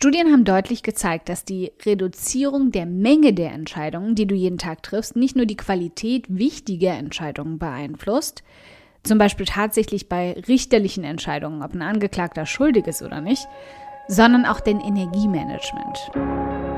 Studien haben deutlich gezeigt, dass die Reduzierung der Menge der Entscheidungen, die du jeden Tag triffst, nicht nur die Qualität wichtiger Entscheidungen beeinflusst, zum Beispiel tatsächlich bei richterlichen Entscheidungen, ob ein Angeklagter schuldig ist oder nicht, sondern auch den Energiemanagement.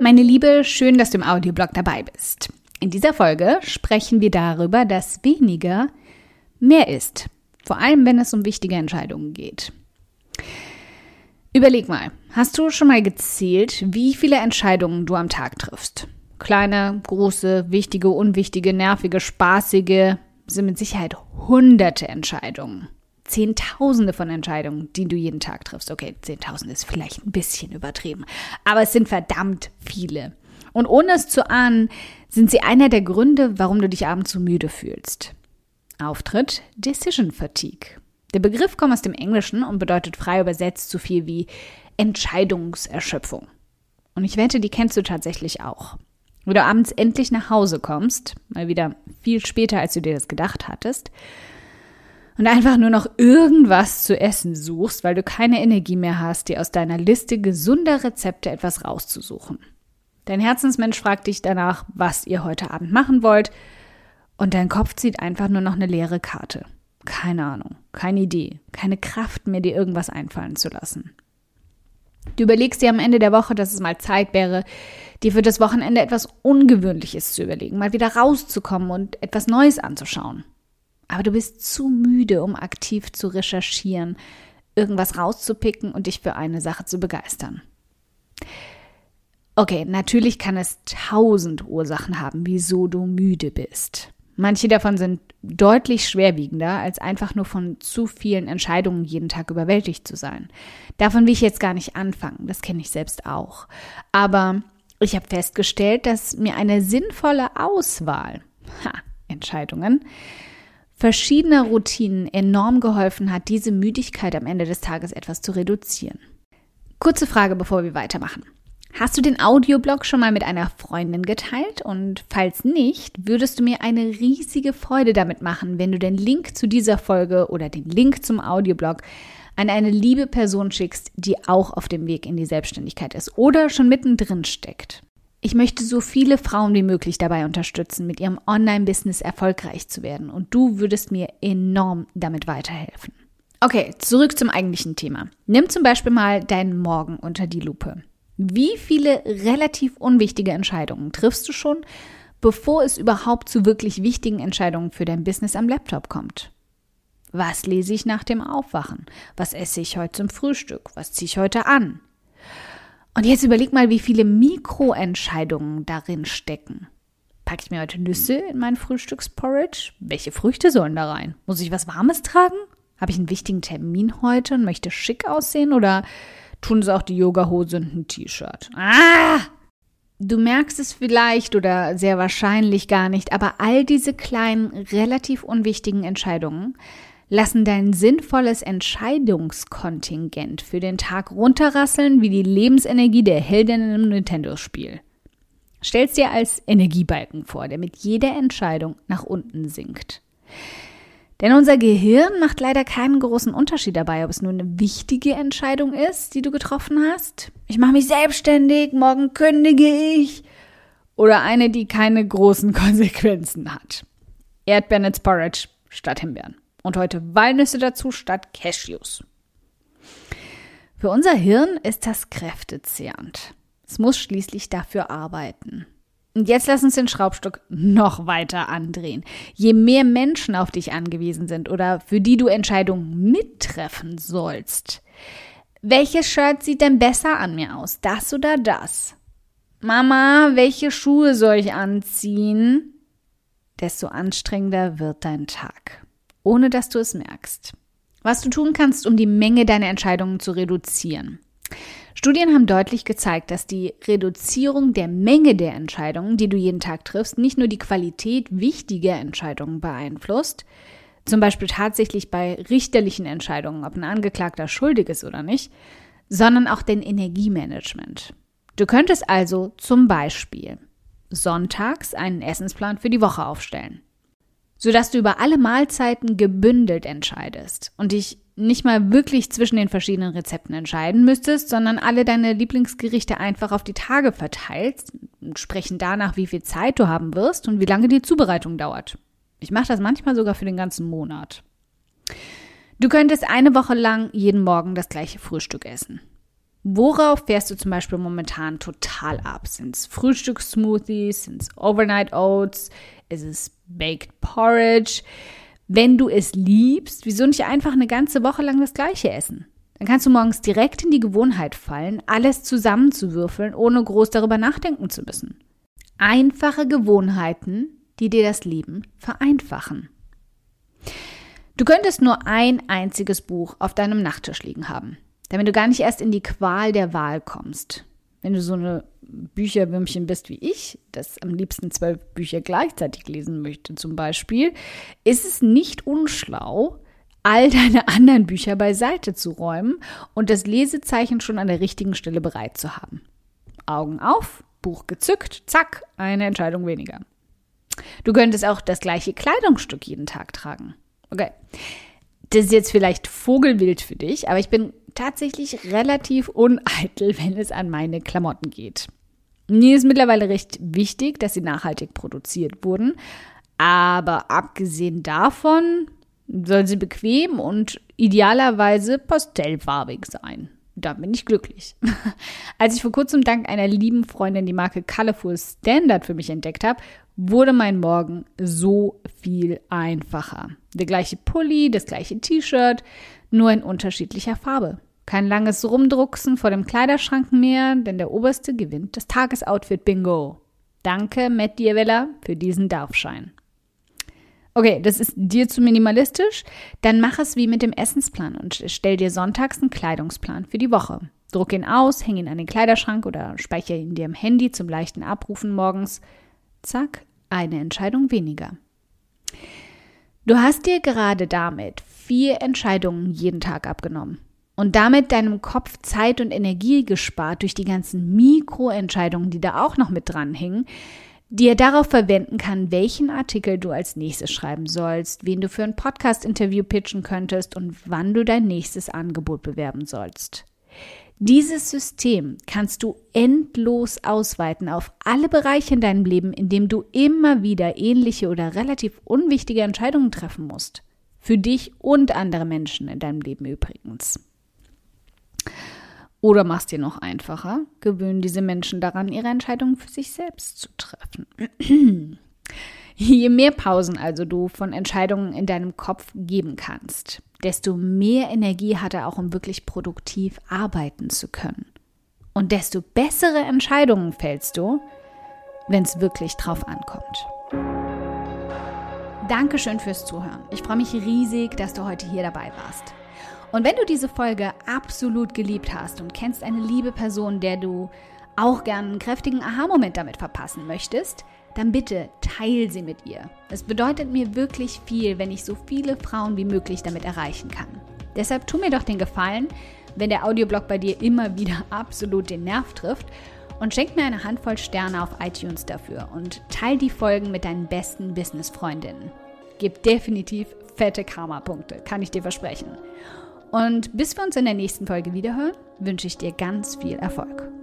Meine Liebe, schön, dass du im Audioblog dabei bist. In dieser Folge sprechen wir darüber, dass weniger mehr ist, vor allem wenn es um wichtige Entscheidungen geht. Überleg mal, hast du schon mal gezählt, wie viele Entscheidungen du am Tag triffst? Kleine, große, wichtige, unwichtige, nervige, spaßige, sind mit Sicherheit hunderte Entscheidungen. Zehntausende von Entscheidungen, die du jeden Tag triffst. Okay, Zehntausende ist vielleicht ein bisschen übertrieben, aber es sind verdammt viele. Und ohne es zu ahnen, sind sie einer der Gründe, warum du dich abends so müde fühlst. Auftritt Decision Fatigue. Der Begriff kommt aus dem Englischen und bedeutet frei übersetzt so viel wie Entscheidungserschöpfung. Und ich wette, die kennst du tatsächlich auch. Wo du abends endlich nach Hause kommst, mal wieder viel später, als du dir das gedacht hattest, und einfach nur noch irgendwas zu essen suchst, weil du keine Energie mehr hast, dir aus deiner Liste gesunder Rezepte etwas rauszusuchen. Dein Herzensmensch fragt dich danach, was ihr heute Abend machen wollt, und dein Kopf zieht einfach nur noch eine leere Karte. Keine Ahnung, keine Idee, keine Kraft mehr, dir irgendwas einfallen zu lassen. Du überlegst dir am Ende der Woche, dass es mal Zeit wäre, dir für das Wochenende etwas Ungewöhnliches zu überlegen, mal wieder rauszukommen und etwas Neues anzuschauen. Aber du bist zu müde, um aktiv zu recherchieren, irgendwas rauszupicken und dich für eine Sache zu begeistern. Okay, natürlich kann es tausend Ursachen haben, wieso du müde bist. Manche davon sind deutlich schwerwiegender, als einfach nur von zu vielen Entscheidungen jeden Tag überwältigt zu sein. Davon will ich jetzt gar nicht anfangen, das kenne ich selbst auch. Aber ich habe festgestellt, dass mir eine sinnvolle Auswahl, ha, Entscheidungen, verschiedener Routinen enorm geholfen hat, diese Müdigkeit am Ende des Tages etwas zu reduzieren. Kurze Frage, bevor wir weitermachen. Hast du den Audioblog schon mal mit einer Freundin geteilt? Und falls nicht, würdest du mir eine riesige Freude damit machen, wenn du den Link zu dieser Folge oder den Link zum Audioblog an eine liebe Person schickst, die auch auf dem Weg in die Selbstständigkeit ist oder schon mittendrin steckt. Ich möchte so viele Frauen wie möglich dabei unterstützen, mit ihrem Online-Business erfolgreich zu werden und du würdest mir enorm damit weiterhelfen. Okay, zurück zum eigentlichen Thema. Nimm zum Beispiel mal deinen Morgen unter die Lupe. Wie viele relativ unwichtige Entscheidungen triffst du schon, bevor es überhaupt zu wirklich wichtigen Entscheidungen für dein Business am Laptop kommt? Was lese ich nach dem Aufwachen? Was esse ich heute zum Frühstück? Was ziehe ich heute an? Und jetzt überleg mal, wie viele Mikroentscheidungen darin stecken. Packe ich mir heute Nüsse in mein Frühstücksporridge? Welche Früchte sollen da rein? Muss ich was Warmes tragen? Habe ich einen wichtigen Termin heute und möchte schick aussehen? Oder tun sie auch die Yogahose und ein T-Shirt? Ah! Du merkst es vielleicht oder sehr wahrscheinlich gar nicht, aber all diese kleinen, relativ unwichtigen Entscheidungen lassen dein sinnvolles Entscheidungskontingent für den Tag runterrasseln wie die Lebensenergie der Heldin im Nintendo-Spiel. Stell's dir als Energiebalken vor, der mit jeder Entscheidung nach unten sinkt. Denn unser Gehirn macht leider keinen großen Unterschied dabei, ob es nur eine wichtige Entscheidung ist, die du getroffen hast. Ich mache mich selbstständig, morgen kündige ich. Oder eine, die keine großen Konsequenzen hat. Erdbeeren Porridge statt Himbeeren. Und heute Walnüsse dazu statt Cashews. Für unser Hirn ist das kräftezehrend. Es muss schließlich dafür arbeiten. Und jetzt lass uns den Schraubstock noch weiter andrehen. Je mehr Menschen auf dich angewiesen sind oder für die du Entscheidungen mittreffen sollst, welches Shirt sieht denn besser an mir aus? Das oder das? Mama, welche Schuhe soll ich anziehen? Desto anstrengender wird dein Tag, ohne dass du es merkst. Was du tun kannst, um die Menge deiner Entscheidungen zu reduzieren. Studien haben deutlich gezeigt, dass die Reduzierung der Menge der Entscheidungen, die du jeden Tag triffst, nicht nur die Qualität wichtiger Entscheidungen beeinflusst, zum Beispiel tatsächlich bei richterlichen Entscheidungen, ob ein Angeklagter schuldig ist oder nicht, sondern auch den Energiemanagement. Du könntest also zum Beispiel sonntags einen Essensplan für die Woche aufstellen, sodass du über alle Mahlzeiten gebündelt entscheidest und dich nicht mal wirklich zwischen den verschiedenen Rezepten entscheiden müsstest, sondern alle deine Lieblingsgerichte einfach auf die Tage verteilst, sprechen danach, wie viel Zeit du haben wirst und wie lange die Zubereitung dauert. Ich mache das manchmal sogar für den ganzen Monat. Du könntest eine Woche lang jeden Morgen das gleiche Frühstück essen. Worauf fährst du zum Beispiel momentan total ab? Sind es Frühstückssmoothies? Sind es Overnight Oats? Ist es Baked Porridge? Wenn du es liebst, wieso nicht einfach eine ganze Woche lang das gleiche essen? Dann kannst du morgens direkt in die Gewohnheit fallen, alles zusammenzuwürfeln, ohne groß darüber nachdenken zu müssen. Einfache Gewohnheiten, die dir das Leben vereinfachen. Du könntest nur ein einziges Buch auf deinem Nachttisch liegen haben, damit du gar nicht erst in die Qual der Wahl kommst wenn du so eine Bücherwürmchen bist wie ich, das am liebsten zwölf Bücher gleichzeitig lesen möchte zum Beispiel, ist es nicht unschlau, all deine anderen Bücher beiseite zu räumen und das Lesezeichen schon an der richtigen Stelle bereit zu haben. Augen auf, Buch gezückt, zack, eine Entscheidung weniger. Du könntest auch das gleiche Kleidungsstück jeden Tag tragen. Okay. Das ist jetzt vielleicht Vogelwild für dich, aber ich bin tatsächlich relativ uneitel, wenn es an meine Klamotten geht. Mir ist mittlerweile recht wichtig, dass sie nachhaltig produziert wurden, aber abgesehen davon soll sie bequem und idealerweise pastellfarbig sein. Da bin ich glücklich. Als ich vor kurzem dank einer lieben Freundin die Marke Colorful Standard für mich entdeckt habe, wurde mein Morgen so viel einfacher. Der gleiche Pulli, das gleiche T-Shirt, nur in unterschiedlicher Farbe. Kein langes Rumdrucksen vor dem Kleiderschrank mehr, denn der Oberste gewinnt das Tagesoutfit Bingo. Danke, Matt Dierweller, für diesen Darfschein. Okay, das ist dir zu minimalistisch? Dann mach es wie mit dem Essensplan und stell dir sonntags einen Kleidungsplan für die Woche. Druck ihn aus, häng ihn an den Kleiderschrank oder speichere ihn dir im Handy zum leichten Abrufen morgens. Zack, eine Entscheidung weniger. Du hast dir gerade damit vier Entscheidungen jeden Tag abgenommen und damit deinem Kopf Zeit und Energie gespart durch die ganzen Mikroentscheidungen, die da auch noch mit dranhängen, die er darauf verwenden kann, welchen Artikel du als nächstes schreiben sollst, wen du für ein Podcast-Interview pitchen könntest und wann du dein nächstes Angebot bewerben sollst. Dieses System kannst du endlos ausweiten auf alle Bereiche in deinem Leben, in dem du immer wieder ähnliche oder relativ unwichtige Entscheidungen treffen musst. Für dich und andere Menschen in deinem Leben übrigens. Oder machst dir noch einfacher, gewöhnen diese Menschen daran, ihre Entscheidungen für sich selbst zu treffen. Je mehr Pausen also du von Entscheidungen in deinem Kopf geben kannst, desto mehr Energie hat er auch, um wirklich produktiv arbeiten zu können. Und desto bessere Entscheidungen fällst du, wenn es wirklich drauf ankommt. Dankeschön fürs Zuhören. Ich freue mich riesig, dass du heute hier dabei warst. Und wenn du diese Folge absolut geliebt hast und kennst eine liebe Person, der du auch gern einen kräftigen Aha-Moment damit verpassen möchtest, dann bitte teil sie mit ihr. Es bedeutet mir wirklich viel, wenn ich so viele Frauen wie möglich damit erreichen kann. Deshalb tu mir doch den Gefallen, wenn der Audioblog bei dir immer wieder absolut den Nerv trifft und schenk mir eine Handvoll Sterne auf iTunes dafür und teil die Folgen mit deinen besten Business-Freundinnen. Gib definitiv fette Karma-Punkte, kann ich dir versprechen. Und bis wir uns in der nächsten Folge wiederhören, wünsche ich dir ganz viel Erfolg.